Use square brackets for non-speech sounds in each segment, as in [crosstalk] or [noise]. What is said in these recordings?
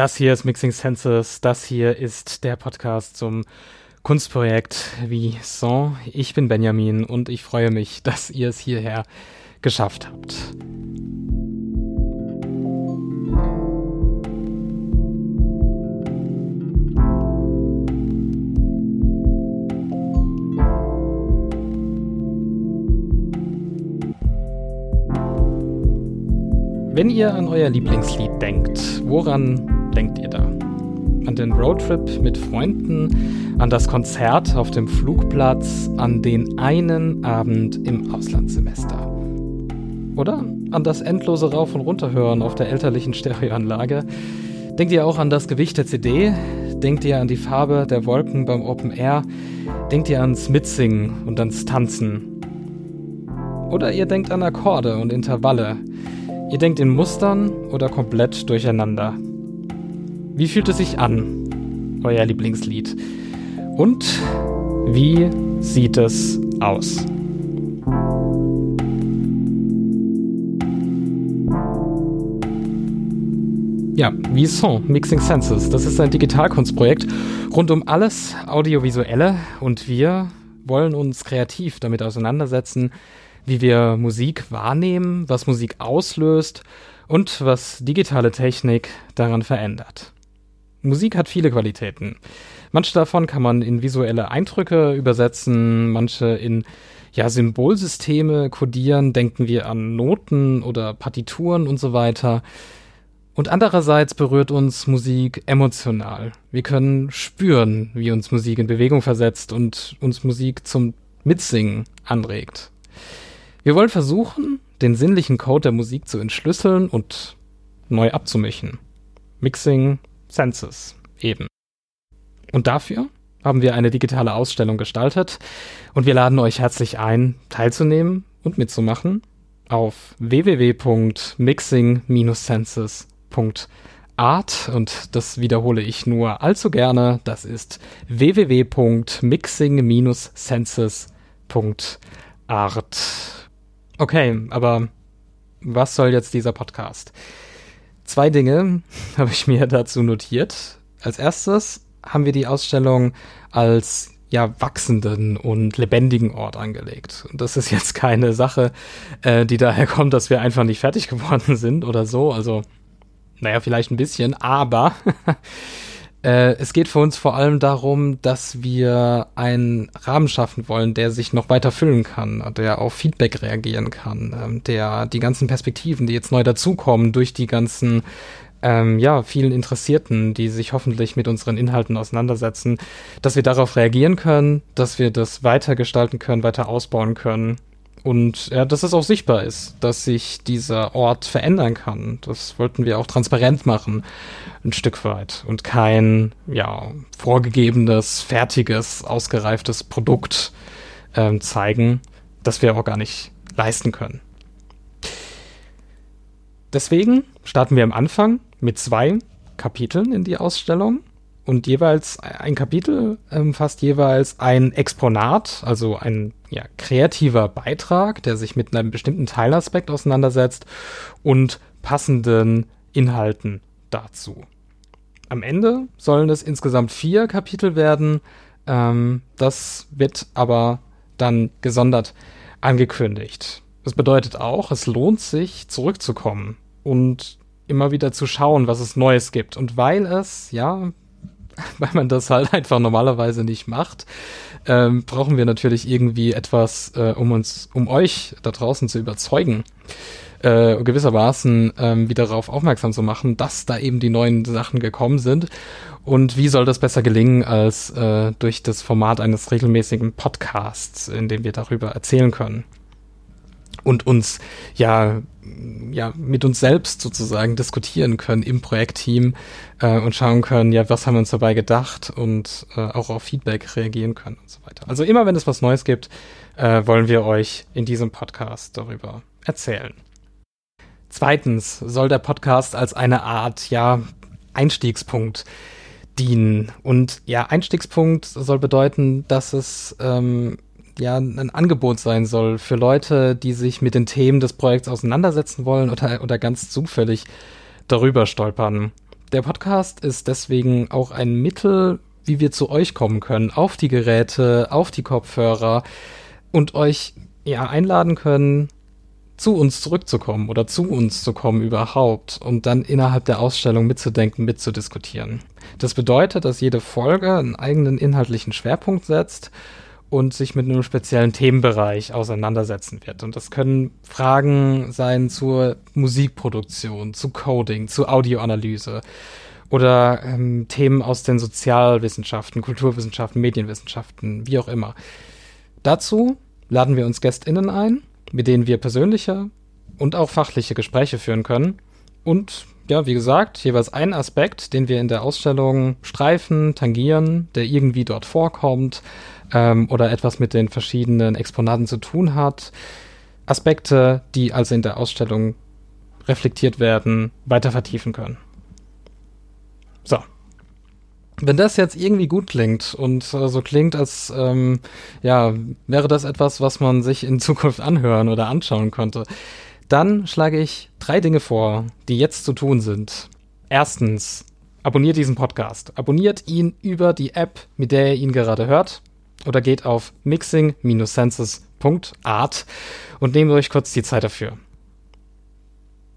Das hier ist Mixing Senses. Das hier ist der Podcast zum Kunstprojekt wie Son. Ich bin Benjamin und ich freue mich, dass ihr es hierher geschafft habt. Wenn ihr an euer Lieblingslied denkt, woran denkt ihr da? An den Roadtrip mit Freunden, an das Konzert auf dem Flugplatz, an den einen Abend im Auslandssemester? Oder an das endlose Rauf- und Runterhören auf der elterlichen Stereoanlage? Denkt ihr auch an das Gewicht der CD? Denkt ihr an die Farbe der Wolken beim Open Air? Denkt ihr ans Mitsingen und ans Tanzen? Oder ihr denkt an Akkorde und Intervalle? Ihr denkt in Mustern oder komplett durcheinander. Wie fühlt es sich an, euer Lieblingslied? Und wie sieht es aus? Ja, wie Song Mixing Senses. Das ist ein Digitalkunstprojekt rund um alles Audiovisuelle und wir wollen uns kreativ damit auseinandersetzen, wie wir Musik wahrnehmen, was Musik auslöst und was digitale Technik daran verändert. Musik hat viele Qualitäten. Manche davon kann man in visuelle Eindrücke übersetzen, manche in ja, Symbolsysteme kodieren, denken wir an Noten oder Partituren und so weiter. Und andererseits berührt uns Musik emotional. Wir können spüren, wie uns Musik in Bewegung versetzt und uns Musik zum Mitsingen anregt. Wir wollen versuchen, den sinnlichen Code der Musik zu entschlüsseln und neu abzumischen. Mixing Senses eben. Und dafür haben wir eine digitale Ausstellung gestaltet und wir laden euch herzlich ein, teilzunehmen und mitzumachen auf www.mixing-senses.art und das wiederhole ich nur allzu gerne. Das ist www.mixing-senses.art. Okay, aber was soll jetzt dieser Podcast? Zwei Dinge [laughs] habe ich mir dazu notiert. Als erstes haben wir die Ausstellung als ja wachsenden und lebendigen Ort angelegt. Und das ist jetzt keine Sache, äh, die daher kommt, dass wir einfach nicht fertig [laughs] geworden sind oder so. Also, naja, vielleicht ein bisschen, aber [laughs] Äh, es geht für uns vor allem darum, dass wir einen Rahmen schaffen wollen, der sich noch weiter füllen kann, der auf Feedback reagieren kann, ähm, der die ganzen Perspektiven, die jetzt neu dazukommen, durch die ganzen ähm, ja, vielen Interessierten, die sich hoffentlich mit unseren Inhalten auseinandersetzen, dass wir darauf reagieren können, dass wir das weiter gestalten können, weiter ausbauen können und ja, dass es auch sichtbar ist, dass sich dieser Ort verändern kann. Das wollten wir auch transparent machen, ein Stück weit. Und kein, ja, vorgegebenes, fertiges, ausgereiftes Produkt ähm, zeigen, das wir auch gar nicht leisten können. Deswegen starten wir am Anfang mit zwei Kapiteln in die Ausstellung und jeweils ein Kapitel umfasst jeweils ein Exponat, also ein ja, kreativer Beitrag, der sich mit einem bestimmten Teilaspekt auseinandersetzt und passenden Inhalten dazu. Am Ende sollen es insgesamt vier Kapitel werden. Ähm, das wird aber dann gesondert angekündigt. Das bedeutet auch, es lohnt sich, zurückzukommen und immer wieder zu schauen, was es Neues gibt. Und weil es, ja, [laughs] weil man das halt einfach normalerweise nicht macht, ähm, brauchen wir natürlich irgendwie etwas, äh, um uns, um euch da draußen zu überzeugen, äh, gewissermaßen ähm, wieder darauf aufmerksam zu machen, dass da eben die neuen Sachen gekommen sind. Und wie soll das besser gelingen als äh, durch das Format eines regelmäßigen Podcasts, in dem wir darüber erzählen können? Und uns ja ja mit uns selbst sozusagen diskutieren können im Projektteam äh, und schauen können, ja, was haben wir uns dabei gedacht und äh, auch auf Feedback reagieren können und so weiter. Also immer wenn es was Neues gibt, äh, wollen wir euch in diesem Podcast darüber erzählen. Zweitens soll der Podcast als eine Art, ja, Einstiegspunkt dienen. Und ja, Einstiegspunkt soll bedeuten, dass es ähm, ja ein Angebot sein soll für Leute, die sich mit den Themen des Projekts auseinandersetzen wollen oder, oder ganz zufällig darüber stolpern. der Podcast ist deswegen auch ein Mittel, wie wir zu euch kommen können, auf die Geräte, auf die Kopfhörer und euch ja einladen können, zu uns zurückzukommen oder zu uns zu kommen überhaupt und dann innerhalb der Ausstellung mitzudenken, mitzudiskutieren. Das bedeutet, dass jede Folge einen eigenen inhaltlichen Schwerpunkt setzt und sich mit einem speziellen Themenbereich auseinandersetzen wird. Und das können Fragen sein zur Musikproduktion, zu Coding, zu Audioanalyse oder ähm, Themen aus den Sozialwissenschaften, Kulturwissenschaften, Medienwissenschaften, wie auch immer. Dazu laden wir uns GästInnen ein, mit denen wir persönliche und auch fachliche Gespräche führen können und ja, wie gesagt, jeweils einen Aspekt, den wir in der Ausstellung streifen, tangieren, der irgendwie dort vorkommt ähm, oder etwas mit den verschiedenen Exponaten zu tun hat. Aspekte, die also in der Ausstellung reflektiert werden, weiter vertiefen können. So. Wenn das jetzt irgendwie gut klingt und äh, so klingt, als ähm, ja, wäre das etwas, was man sich in Zukunft anhören oder anschauen könnte, dann schlage ich drei Dinge vor, die jetzt zu tun sind. Erstens, abonniert diesen Podcast. Abonniert ihn über die App, mit der ihr ihn gerade hört. Oder geht auf mixing-senses.art und nehmt euch kurz die Zeit dafür.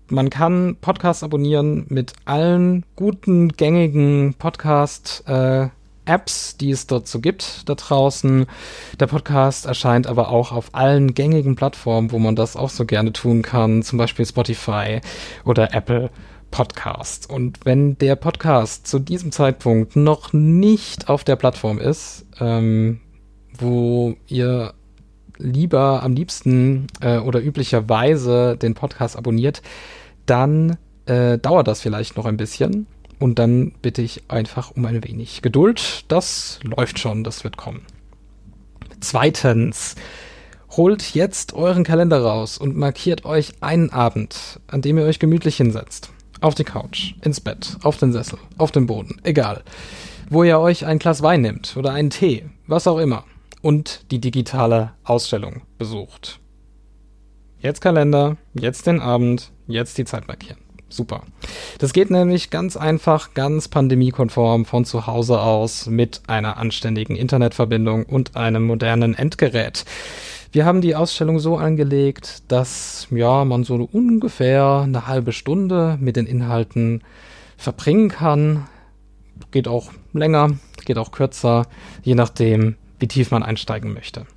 Man kann Podcasts abonnieren mit allen guten, gängigen Podcast- äh, Apps, die es dort so gibt da draußen. Der Podcast erscheint aber auch auf allen gängigen Plattformen, wo man das auch so gerne tun kann, zum Beispiel Spotify oder Apple Podcast. Und wenn der Podcast zu diesem Zeitpunkt noch nicht auf der Plattform ist, ähm, wo ihr lieber am liebsten äh, oder üblicherweise den Podcast abonniert, dann äh, dauert das vielleicht noch ein bisschen. Und dann bitte ich einfach um ein wenig Geduld. Das läuft schon, das wird kommen. Zweitens, holt jetzt euren Kalender raus und markiert euch einen Abend, an dem ihr euch gemütlich hinsetzt. Auf die Couch, ins Bett, auf den Sessel, auf den Boden, egal. Wo ihr euch ein Glas Wein nehmt oder einen Tee, was auch immer. Und die digitale Ausstellung besucht. Jetzt Kalender, jetzt den Abend, jetzt die Zeit markieren. Super. Das geht nämlich ganz einfach, ganz pandemiekonform von zu Hause aus mit einer anständigen Internetverbindung und einem modernen Endgerät. Wir haben die Ausstellung so angelegt, dass ja, man so ungefähr eine halbe Stunde mit den Inhalten verbringen kann. Geht auch länger, geht auch kürzer, je nachdem, wie tief man einsteigen möchte.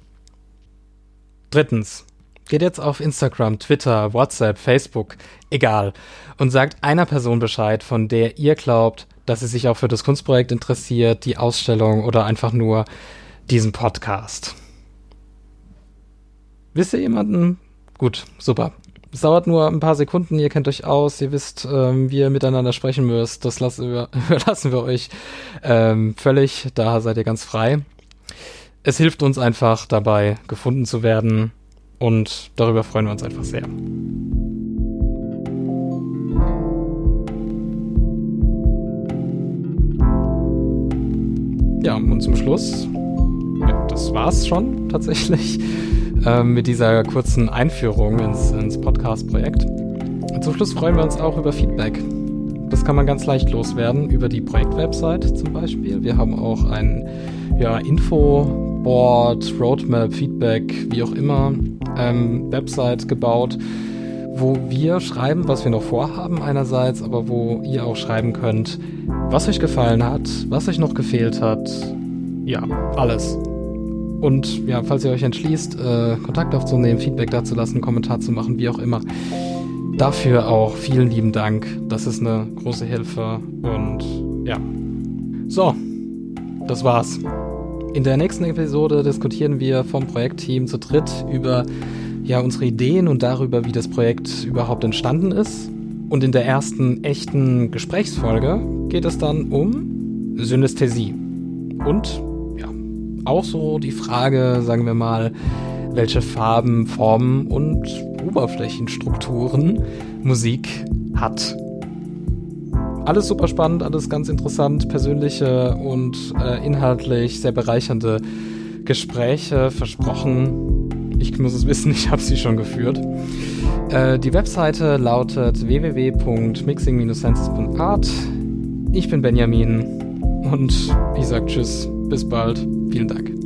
Drittens, Geht jetzt auf Instagram, Twitter, WhatsApp, Facebook, egal, und sagt einer Person Bescheid, von der ihr glaubt, dass sie sich auch für das Kunstprojekt interessiert, die Ausstellung oder einfach nur diesen Podcast. Wisst ihr jemanden? Gut, super. Es dauert nur ein paar Sekunden, ihr kennt euch aus, ihr wisst, ähm, wie ihr miteinander sprechen müsst. Das lassen wir, [laughs] überlassen wir euch ähm, völlig, da seid ihr ganz frei. Es hilft uns einfach dabei, gefunden zu werden und darüber freuen wir uns einfach sehr. Ja, und zum Schluss, das war's schon tatsächlich, [laughs] äh, mit dieser kurzen Einführung ins, ins Podcast-Projekt. Zum Schluss freuen wir uns auch über Feedback. Das kann man ganz leicht loswerden über die Projektwebsite zum Beispiel. Wir haben auch ein ja, Info-Board, Roadmap, Feedback, wie auch immer, ähm, Website gebaut, wo wir schreiben, was wir noch vorhaben einerseits, aber wo ihr auch schreiben könnt, was euch gefallen hat, was euch noch gefehlt hat. Ja, alles. Und ja, falls ihr euch entschließt, äh, Kontakt aufzunehmen, Feedback dazulassen, Kommentar zu machen, wie auch immer, dafür auch vielen lieben Dank. Das ist eine große Hilfe und ja. So, das war's. In der nächsten Episode diskutieren wir vom Projektteam zu dritt über ja, unsere Ideen und darüber, wie das Projekt überhaupt entstanden ist. Und in der ersten echten Gesprächsfolge geht es dann um Synästhesie. Und ja, auch so die Frage, sagen wir mal, welche Farben, Formen und Oberflächenstrukturen Musik hat. Alles super spannend, alles ganz interessant, persönliche und äh, inhaltlich sehr bereichernde Gespräche versprochen. Ich muss es wissen, [laughs] ich habe sie schon geführt. Äh, die Webseite lautet www.mixing-senses.art. Ich bin Benjamin und ich sag Tschüss, bis bald. Vielen Dank.